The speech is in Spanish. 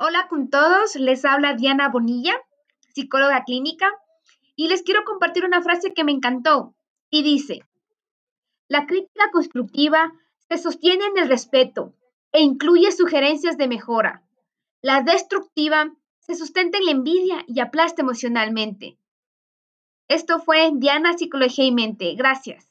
Hola con todos, les habla Diana Bonilla, psicóloga clínica, y les quiero compartir una frase que me encantó y dice, la crítica constructiva se sostiene en el respeto e incluye sugerencias de mejora. La destructiva se sustenta en la envidia y aplasta emocionalmente. Esto fue Diana Psicología y Mente. Gracias.